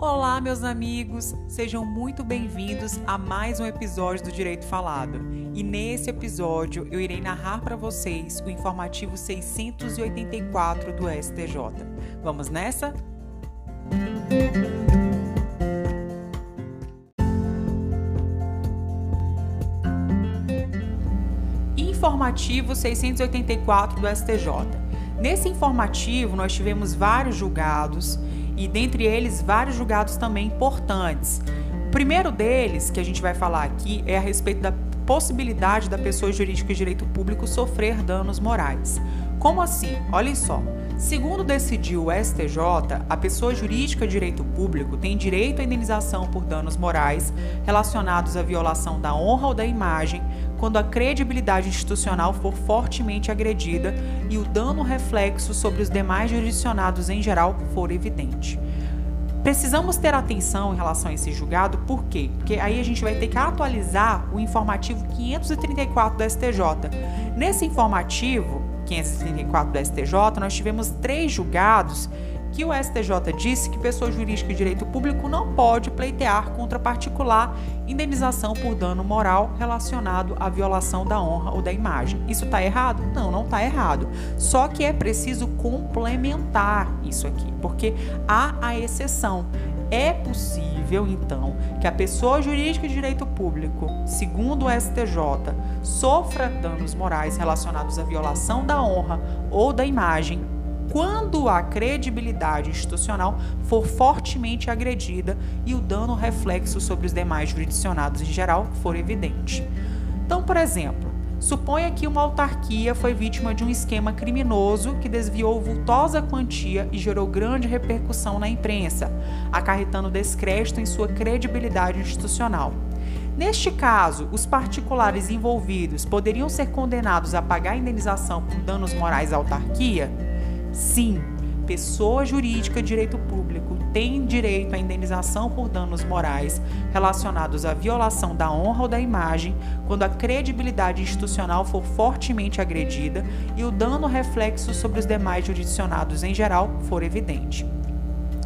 Olá, meus amigos, sejam muito bem-vindos a mais um episódio do Direito Falado. E nesse episódio eu irei narrar para vocês o informativo 684 do STJ. Vamos nessa? Informativo 684 do STJ. Nesse informativo, nós tivemos vários julgados e dentre eles vários julgados também importantes. O primeiro deles, que a gente vai falar aqui, é a respeito da possibilidade da pessoa jurídica de direito público sofrer danos morais. Como assim? Olhem só. Segundo decidiu o STJ, a pessoa jurídica de direito público tem direito à indenização por danos morais relacionados à violação da honra ou da imagem quando a credibilidade institucional for fortemente agredida e o dano reflexo sobre os demais jurisdicionados em geral for evidente. Precisamos ter atenção em relação a esse julgado, por quê? Porque aí a gente vai ter que atualizar o informativo 534 do STJ. Nesse informativo 534 do STJ, nós tivemos três julgados que o STJ disse que pessoa jurídica de direito público não pode pleitear contra particular indenização por dano moral relacionado à violação da honra ou da imagem. Isso está errado? Não, não está errado. Só que é preciso complementar isso aqui, porque há a exceção. É possível, então, que a pessoa jurídica de direito público, segundo o STJ, sofra danos morais relacionados à violação da honra ou da imagem quando a credibilidade institucional for fortemente agredida e o dano reflexo sobre os demais jurisdicionados em geral for evidente. Então, por exemplo, suponha que uma autarquia foi vítima de um esquema criminoso que desviou vultosa quantia e gerou grande repercussão na imprensa, acarretando descrédito em sua credibilidade institucional. Neste caso, os particulares envolvidos poderiam ser condenados a pagar indenização por danos morais à autarquia? Sim, pessoa jurídica de direito público tem direito à indenização por danos morais relacionados à violação da honra ou da imagem quando a credibilidade institucional for fortemente agredida e o dano reflexo sobre os demais jurisdicionados em geral for evidente.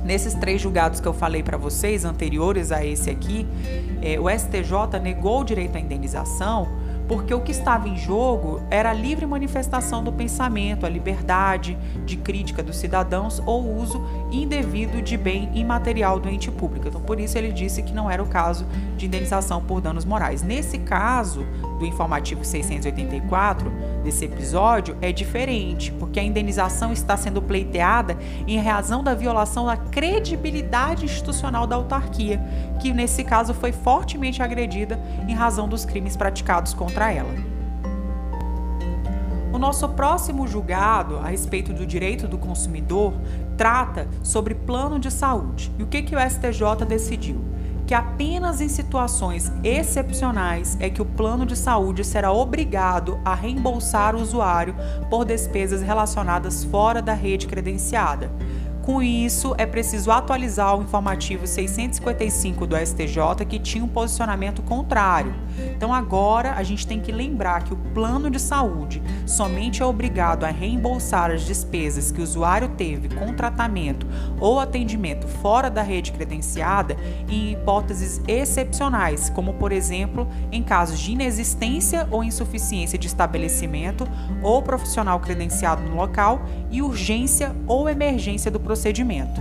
Nesses três julgados que eu falei para vocês, anteriores a esse aqui, eh, o STJ negou o direito à indenização porque o que estava em jogo era a livre manifestação do pensamento, a liberdade de crítica dos cidadãos ou o uso indevido de bem imaterial do ente público. Então, por isso ele disse que não era o caso de indenização por danos morais. Nesse caso do informativo 684, desse episódio, é diferente, porque a indenização está sendo pleiteada em razão da violação da credibilidade institucional da autarquia, que nesse caso foi fortemente agredida em razão dos crimes praticados contra ela. O nosso próximo julgado a respeito do direito do consumidor trata sobre plano de saúde. E o que, que o STJ decidiu? Que apenas em situações excepcionais é que o plano de saúde será obrigado a reembolsar o usuário por despesas relacionadas fora da rede credenciada. Com isso, é preciso atualizar o informativo 655 do STJ, que tinha um posicionamento contrário. Então, agora a gente tem que lembrar que o plano de saúde somente é obrigado a reembolsar as despesas que o usuário teve com tratamento ou atendimento fora da rede credenciada em hipóteses excepcionais, como, por exemplo, em casos de inexistência ou insuficiência de estabelecimento ou profissional credenciado no local e urgência ou emergência do procedimento.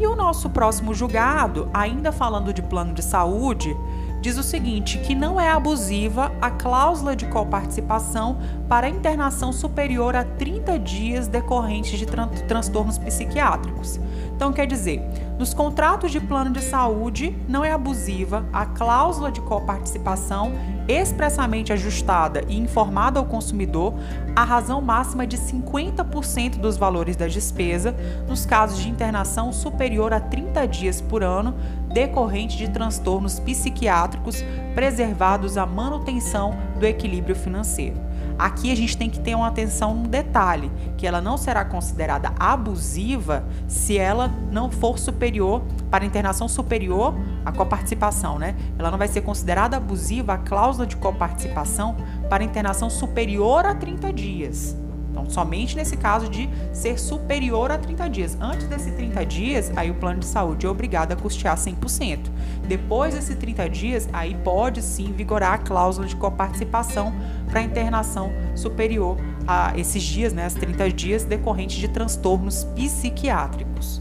E o nosso próximo julgado, ainda falando de plano de saúde, diz o seguinte: que não é abusiva a cláusula de coparticipação para internação superior a 30 dias decorrentes de tran transtornos psiquiátricos. Então, quer dizer, nos contratos de plano de saúde não é abusiva a cláusula de coparticipação expressamente ajustada e informada ao consumidor a razão máxima de 50% dos valores da despesa nos casos de internação superior a 30 dias por ano decorrente de transtornos psiquiátricos preservados à manutenção do equilíbrio financeiro. Aqui a gente tem que ter uma atenção no detalhe, que ela não será considerada abusiva se ela não for superior, para internação superior à coparticipação, né? Ela não vai ser considerada abusiva a cláusula de coparticipação para internação superior a 30 dias. Então, somente nesse caso de ser superior a 30 dias. Antes desses 30 dias, aí o plano de saúde é obrigado a custear 100%. Depois desses 30 dias, aí pode sim vigorar a cláusula de coparticipação para internação superior a esses dias, né, as 30 dias decorrentes de transtornos psiquiátricos.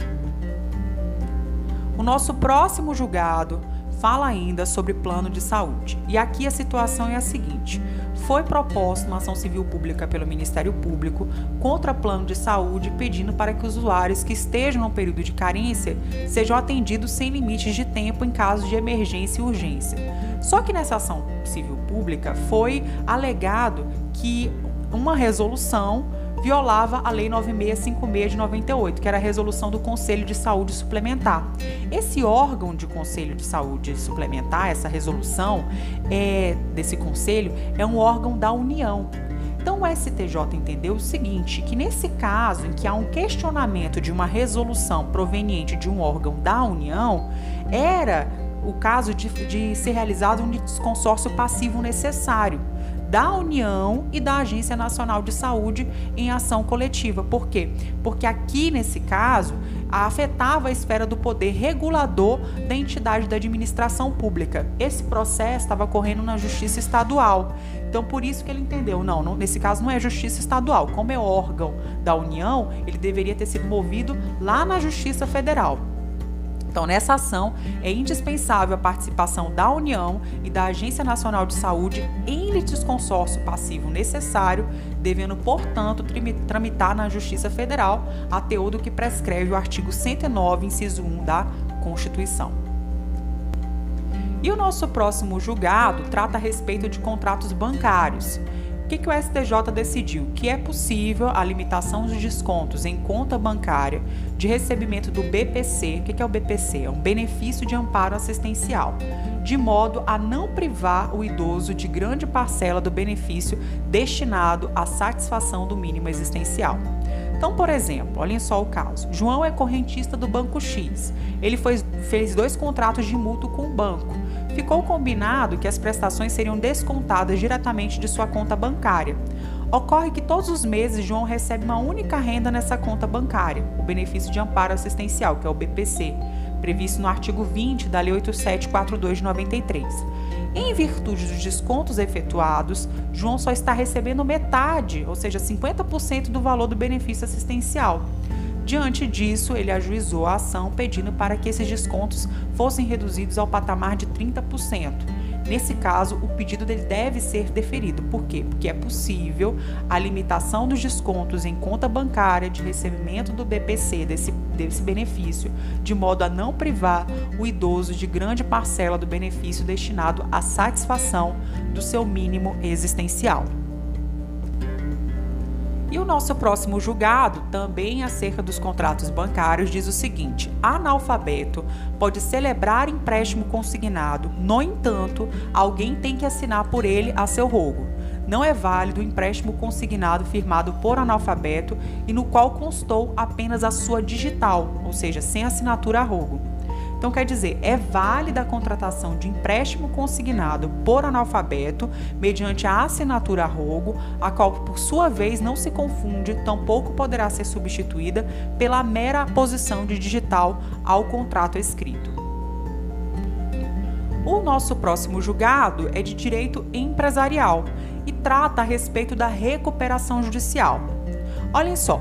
O nosso próximo julgado fala ainda sobre plano de saúde. E aqui a situação é a seguinte: foi proposta uma ação civil pública pelo Ministério Público contra plano de saúde, pedindo para que os usuários que estejam no período de carência sejam atendidos sem limites de tempo em caso de emergência e urgência. Só que nessa ação civil pública foi alegado que uma resolução violava a Lei 9656 de 98, que era a resolução do Conselho de Saúde Suplementar. Esse órgão de Conselho de Saúde Suplementar, essa resolução é, desse conselho, é um órgão da União. Então o STJ entendeu o seguinte, que nesse caso em que há um questionamento de uma resolução proveniente de um órgão da União, era o caso de, de ser realizado um desconsórcio passivo necessário da União e da Agência Nacional de Saúde em ação coletiva. Por quê? Porque aqui, nesse caso, afetava a esfera do poder regulador da entidade da administração pública. Esse processo estava correndo na Justiça Estadual. Então, por isso que ele entendeu, não, não, nesse caso não é Justiça Estadual. Como é órgão da União, ele deveria ter sido movido lá na Justiça Federal. Então, nessa ação, é indispensável a participação da União e da Agência Nacional de Saúde em litisconsórcio passivo necessário, devendo, portanto, tramitar na Justiça Federal a teor do que prescreve o artigo 109, inciso 1 da Constituição. E o nosso próximo julgado trata a respeito de contratos bancários que, que o STJ decidiu? Que é possível a limitação dos descontos em conta bancária de recebimento do BPC. O que, que é o BPC? É um benefício de amparo assistencial, de modo a não privar o idoso de grande parcela do benefício destinado à satisfação do mínimo existencial. Então, por exemplo, olhem só o caso. João é correntista do Banco X. Ele foi, fez dois contratos de mútuo com o banco ficou combinado que as prestações seriam descontadas diretamente de sua conta bancária. Ocorre que todos os meses João recebe uma única renda nessa conta bancária, o benefício de amparo assistencial, que é o BPC, previsto no artigo 20 da Lei 8742 de 93. Em virtude dos descontos efetuados, João só está recebendo metade, ou seja, 50% do valor do benefício assistencial. Diante disso, ele ajuizou a ação pedindo para que esses descontos fossem reduzidos ao patamar de 30%. Nesse caso, o pedido dele deve ser deferido. Por quê? Porque é possível a limitação dos descontos em conta bancária de recebimento do BPC desse, desse benefício, de modo a não privar o idoso de grande parcela do benefício destinado à satisfação do seu mínimo existencial. E o nosso próximo julgado, também acerca dos contratos bancários, diz o seguinte: analfabeto pode celebrar empréstimo consignado, no entanto, alguém tem que assinar por ele a seu rogo. Não é válido o empréstimo consignado firmado por analfabeto e no qual constou apenas a sua digital, ou seja, sem assinatura a rogo. Então, quer dizer, é válida a contratação de empréstimo consignado por analfabeto mediante a assinatura a rogo, a qual, por sua vez, não se confunde, tampouco poderá ser substituída pela mera posição de digital ao contrato escrito. O nosso próximo julgado é de direito empresarial e trata a respeito da recuperação judicial. Olhem só,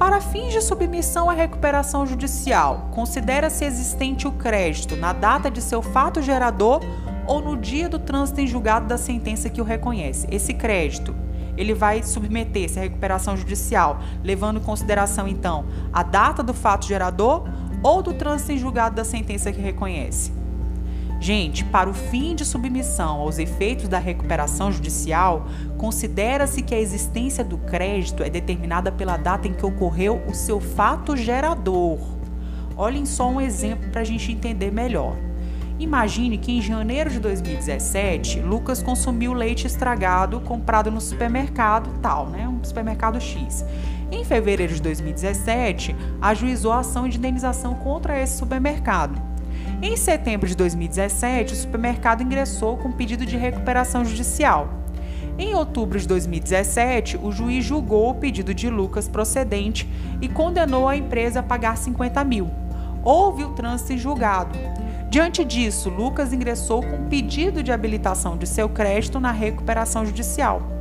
para fins de submissão à recuperação judicial, considera-se existente o crédito na data de seu fato gerador ou no dia do trânsito em julgado da sentença que o reconhece. Esse crédito, ele vai submeter-se à recuperação judicial, levando em consideração então a data do fato gerador ou do trânsito em julgado da sentença que reconhece. Gente, para o fim de submissão aos efeitos da recuperação judicial, considera-se que a existência do crédito é determinada pela data em que ocorreu o seu fato gerador. Olhem só um exemplo para a gente entender melhor. Imagine que em janeiro de 2017, Lucas consumiu leite estragado comprado no supermercado tal, né? Um supermercado X. Em fevereiro de 2017, ajuizou a ação de indenização contra esse supermercado. Em setembro de 2017, o supermercado ingressou com pedido de recuperação judicial. Em outubro de 2017, o juiz julgou o pedido de Lucas procedente e condenou a empresa a pagar 50 mil. Houve o trânsito em julgado. Diante disso, Lucas ingressou com pedido de habilitação de seu crédito na recuperação judicial.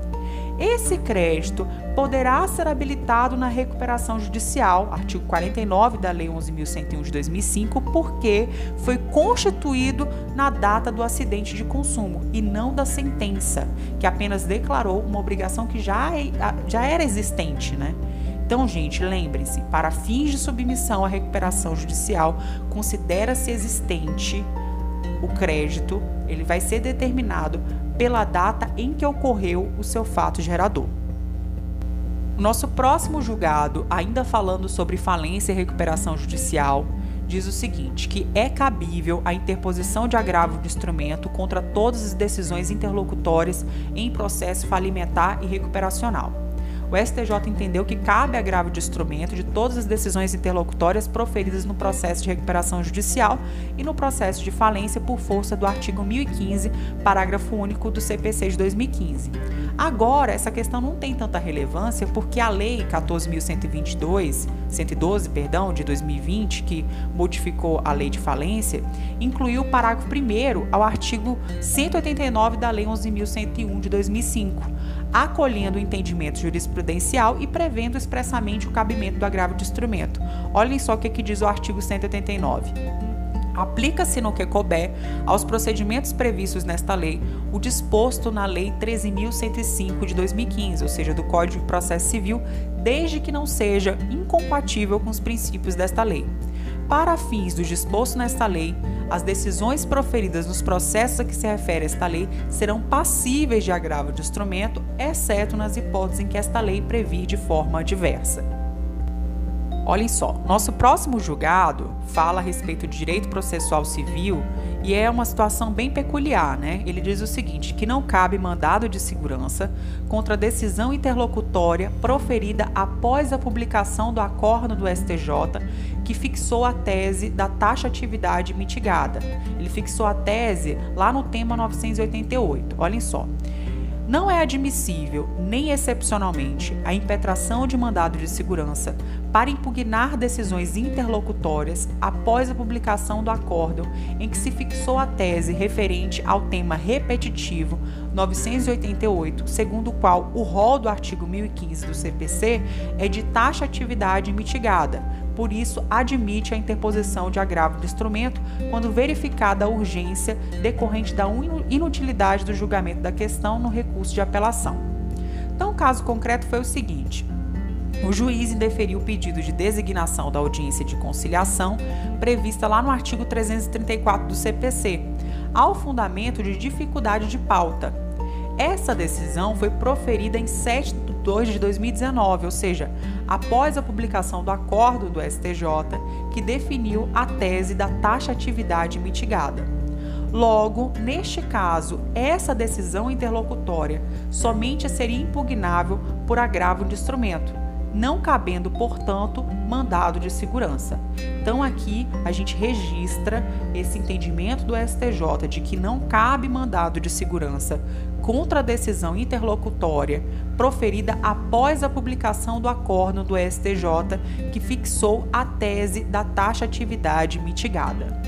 Esse crédito poderá ser habilitado na recuperação judicial, artigo 49 da Lei 11.101 de 2005, porque foi constituído na data do acidente de consumo e não da sentença, que apenas declarou uma obrigação que já, é, já era existente, né? Então, gente, lembrem-se, para fins de submissão à recuperação judicial, considera-se existente o crédito, ele vai ser determinado pela data em que ocorreu o seu fato gerador. Nosso próximo julgado, ainda falando sobre falência e recuperação judicial, diz o seguinte: que é cabível a interposição de agravo de instrumento contra todas as decisões interlocutórias em processo falimentar e recuperacional o STJ entendeu que cabe agravo de instrumento de todas as decisões interlocutórias proferidas no processo de recuperação judicial e no processo de falência por força do artigo 1015, parágrafo único do CPC de 2015. Agora, essa questão não tem tanta relevância porque a lei 14.122, 112, perdão, de 2020, que modificou a lei de falência, incluiu o parágrafo 1 ao artigo 189 da lei 11.101 de 2005 acolhendo o entendimento jurisprudencial e prevendo expressamente o cabimento do agravo de instrumento. Olhem só o que, que diz o artigo 189 aplica-se no que couber aos procedimentos previstos nesta lei o disposto na Lei 13.105 de 2015, ou seja, do Código de Processo Civil, desde que não seja incompatível com os princípios desta lei. Para fins do disposto nesta lei, as decisões proferidas nos processos a que se refere esta lei serão passíveis de agravo de instrumento, exceto nas hipóteses em que esta lei prevê de forma diversa. Olhem só, nosso próximo julgado fala a respeito de direito processual civil e é uma situação bem peculiar, né? Ele diz o seguinte: que não cabe mandado de segurança contra decisão interlocutória proferida após a publicação do acordo do STJ que fixou a tese da taxa atividade mitigada. Ele fixou a tese lá no tema 988. Olhem só. Não é admissível, nem excepcionalmente, a impetração de mandado de segurança para impugnar decisões interlocutórias após a publicação do acórdão em que se fixou a tese referente ao tema repetitivo 988, segundo o qual o rol do artigo 1015 do CPC é de taxa atividade mitigada, por isso admite a interposição de agravo de instrumento quando verificada a urgência decorrente da inutilidade do julgamento da questão no recurso de apelação. Então, o caso concreto foi o seguinte: o juiz indeferiu o pedido de designação da audiência de conciliação prevista lá no artigo 334 do CPC, ao fundamento de dificuldade de pauta. Essa decisão foi proferida em 7 de 2 de 2019, ou seja, após a publicação do acordo do STJ que definiu a tese da taxatividade mitigada. Logo, neste caso, essa decisão interlocutória somente seria impugnável por agravo de instrumento não cabendo, portanto, mandado de segurança. Então aqui a gente registra esse entendimento do STJ de que não cabe mandado de segurança contra a decisão interlocutória proferida após a publicação do acordo do STJ que fixou a tese da taxatividade mitigada.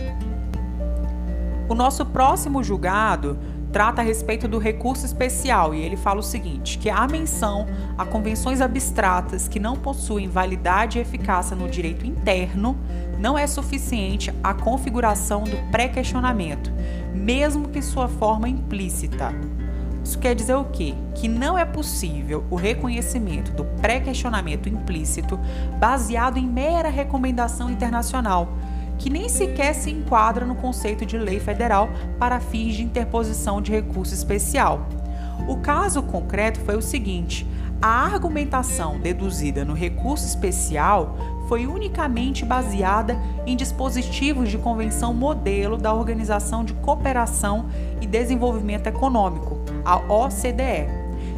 O nosso próximo julgado trata a respeito do recurso especial e ele fala o seguinte: que a menção a convenções abstratas que não possuem validade e eficácia no direito interno não é suficiente à configuração do pré-questionamento, mesmo que sua forma implícita. Isso quer dizer o quê? Que não é possível o reconhecimento do pré-questionamento implícito baseado em mera recomendação internacional que nem sequer se enquadra no conceito de lei federal para fins de interposição de recurso especial. O caso concreto foi o seguinte: a argumentação deduzida no recurso especial foi unicamente baseada em dispositivos de convenção modelo da Organização de Cooperação e Desenvolvimento Econômico, a OCDE,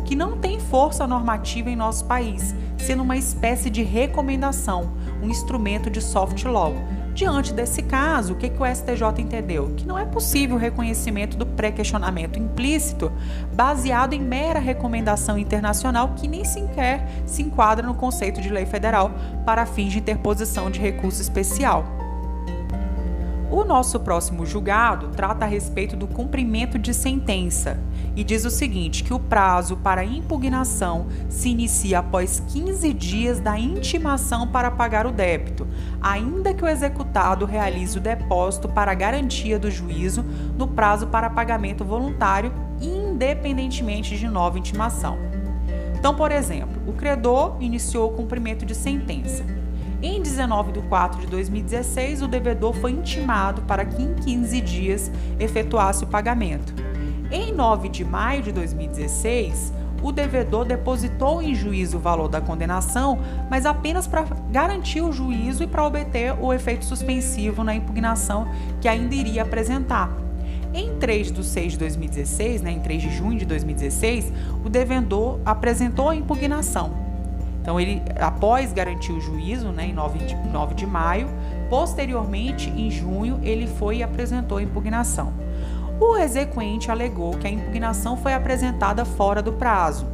que não tem força normativa em nosso país, sendo uma espécie de recomendação, um instrumento de soft law. Diante desse caso, o que, que o STJ entendeu? Que não é possível o reconhecimento do pré-questionamento implícito baseado em mera recomendação internacional que nem sequer se enquadra no conceito de lei federal para fins de interposição de recurso especial. O nosso próximo julgado trata a respeito do cumprimento de sentença e diz o seguinte: que o prazo para impugnação se inicia após 15 dias da intimação para pagar o débito, ainda que o executado realize o depósito para garantia do juízo no prazo para pagamento voluntário, independentemente de nova intimação. Então, por exemplo, o credor iniciou o cumprimento de sentença. Em 19 de 4 de 2016, o devedor foi intimado para que em 15 dias efetuasse o pagamento. Em 9 de maio de 2016, o devedor depositou em juízo o valor da condenação, mas apenas para garantir o juízo e para obter o efeito suspensivo na impugnação que ainda iria apresentar. Em 3 de 6 de 2016, né, em 3 de junho de 2016, o devedor apresentou a impugnação. Então, ele, após garantir o juízo, né, em 9 de, 9 de maio, posteriormente, em junho, ele foi e apresentou a impugnação. O exequente alegou que a impugnação foi apresentada fora do prazo.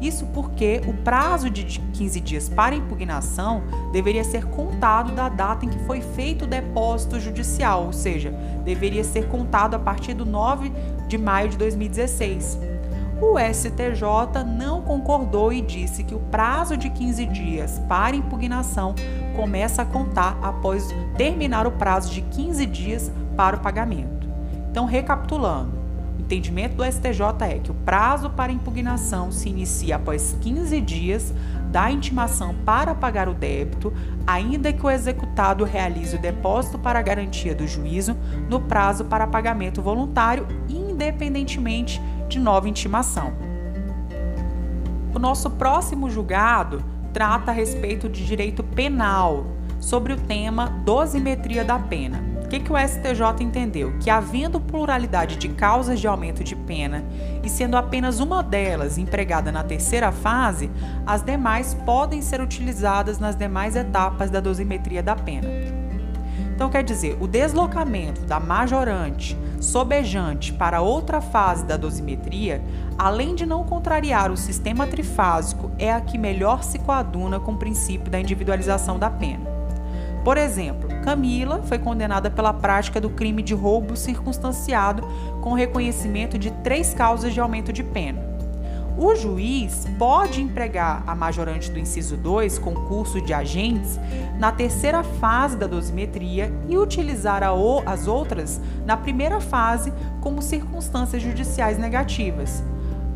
Isso porque o prazo de 15 dias para impugnação deveria ser contado da data em que foi feito o depósito judicial, ou seja, deveria ser contado a partir do 9 de maio de 2016 o STJ não concordou e disse que o prazo de 15 dias para impugnação começa a contar após terminar o prazo de 15 dias para o pagamento. Então, recapitulando, o entendimento do STJ é que o prazo para impugnação se inicia após 15 dias da intimação para pagar o débito, ainda que o executado realize o depósito para garantia do juízo no prazo para pagamento voluntário, independentemente de nova intimação. O nosso próximo julgado trata a respeito de direito penal, sobre o tema dosimetria da pena. O que, que o STJ entendeu? Que havendo pluralidade de causas de aumento de pena e sendo apenas uma delas empregada na terceira fase, as demais podem ser utilizadas nas demais etapas da dosimetria da pena. Então, quer dizer, o deslocamento da majorante sobejante para outra fase da dosimetria, além de não contrariar o sistema trifásico, é a que melhor se coaduna com o princípio da individualização da pena. Por exemplo, Camila foi condenada pela prática do crime de roubo circunstanciado com reconhecimento de três causas de aumento de pena o juiz pode empregar a majorante do inciso 2, concurso de agentes, na terceira fase da dosimetria e utilizar o, as outras na primeira fase como circunstâncias judiciais negativas.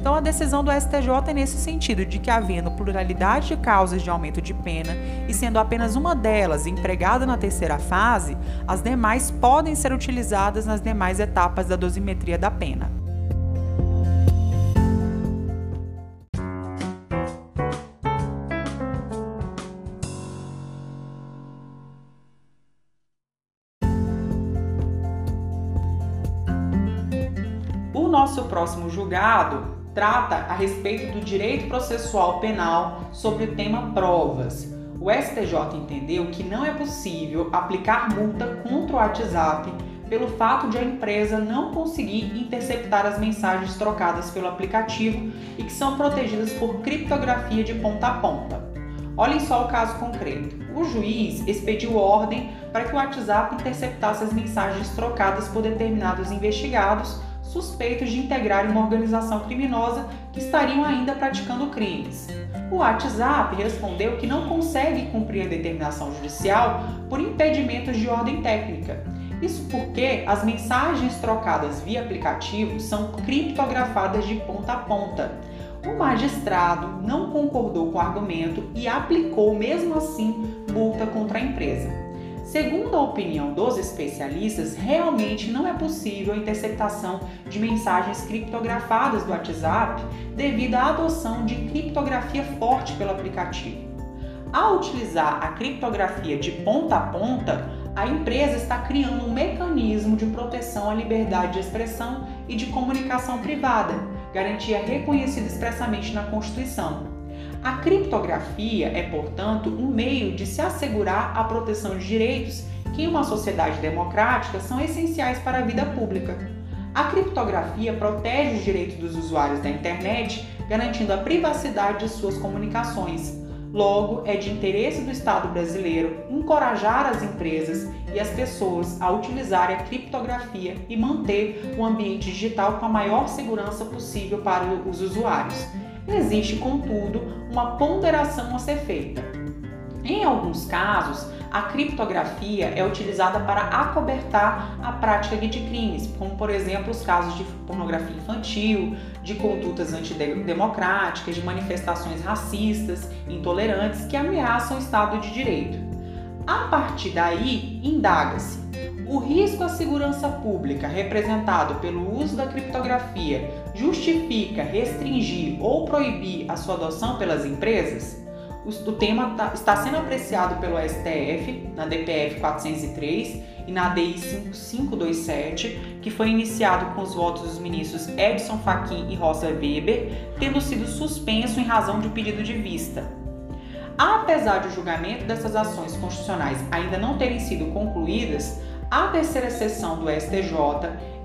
Então, a decisão do STJ é nesse sentido, de que, havendo pluralidade de causas de aumento de pena e sendo apenas uma delas empregada na terceira fase, as demais podem ser utilizadas nas demais etapas da dosimetria da pena. Nosso próximo julgado trata a respeito do direito processual penal sobre o tema provas. O STJ entendeu que não é possível aplicar multa contra o WhatsApp pelo fato de a empresa não conseguir interceptar as mensagens trocadas pelo aplicativo e que são protegidas por criptografia de ponta a ponta. Olhem só o caso concreto. O juiz expediu ordem para que o WhatsApp interceptasse as mensagens trocadas por determinados investigados suspeitos de integrar uma organização criminosa que estariam ainda praticando crimes. O WhatsApp respondeu que não consegue cumprir a determinação judicial por impedimentos de ordem técnica. Isso porque as mensagens trocadas via aplicativo são criptografadas de ponta a ponta. O magistrado não concordou com o argumento e aplicou, mesmo assim, multa contra a empresa. Segundo a opinião dos especialistas, realmente não é possível a interceptação de mensagens criptografadas do WhatsApp devido à adoção de criptografia forte pelo aplicativo. Ao utilizar a criptografia de ponta a ponta, a empresa está criando um mecanismo de proteção à liberdade de expressão e de comunicação privada, garantia reconhecida expressamente na Constituição. A criptografia é, portanto, um meio de se assegurar a proteção de direitos que, em uma sociedade democrática, são essenciais para a vida pública. A criptografia protege os direitos dos usuários da internet, garantindo a privacidade de suas comunicações. Logo, é de interesse do Estado brasileiro encorajar as empresas e as pessoas a utilizarem a criptografia e manter o ambiente digital com a maior segurança possível para os usuários. Existe, contudo, uma ponderação a ser feita. Em alguns casos, a criptografia é utilizada para acobertar a prática de crimes, como por exemplo os casos de pornografia infantil, de condutas antidemocráticas, de manifestações racistas, intolerantes que ameaçam o Estado de Direito. A partir daí, indaga-se: o risco à segurança pública representado pelo uso da criptografia justifica restringir ou proibir a sua adoção pelas empresas? O tema tá, está sendo apreciado pelo STF na DPF 403 e na DI 5527, que foi iniciado com os votos dos ministros Edson Fachin e Rosa Weber, tendo sido suspenso em razão de pedido de vista. Apesar de o julgamento dessas ações constitucionais ainda não terem sido concluídas, a terceira sessão do STJ,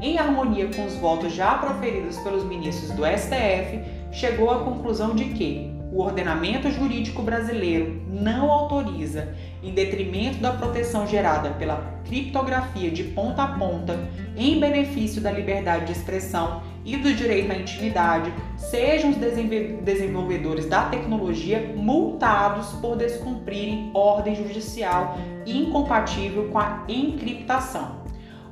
em harmonia com os votos já proferidos pelos ministros do STF, chegou à conclusão de que o ordenamento jurídico brasileiro não autoriza, em detrimento da proteção gerada pela criptografia de ponta a ponta, em benefício da liberdade de expressão e do direito à intimidade, sejam os desenvolvedores da tecnologia multados por descumprirem ordem judicial incompatível com a encriptação.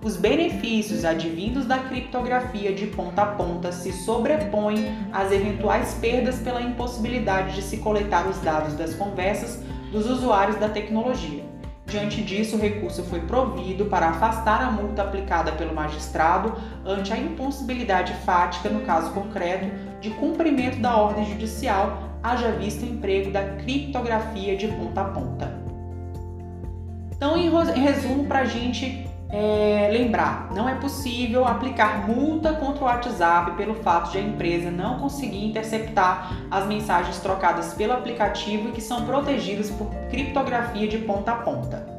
Os benefícios advindos da criptografia de ponta a ponta se sobrepõem às eventuais perdas pela impossibilidade de se coletar os dados das conversas dos usuários da tecnologia. Diante disso, o recurso foi provido para afastar a multa aplicada pelo magistrado ante a impossibilidade fática, no caso concreto, de cumprimento da ordem judicial, haja visto o emprego da criptografia de ponta a ponta. Então, em resumo, para a gente é, lembrar, não é possível aplicar multa contra o WhatsApp pelo fato de a empresa não conseguir interceptar as mensagens trocadas pelo aplicativo e que são protegidas por criptografia de ponta a ponta.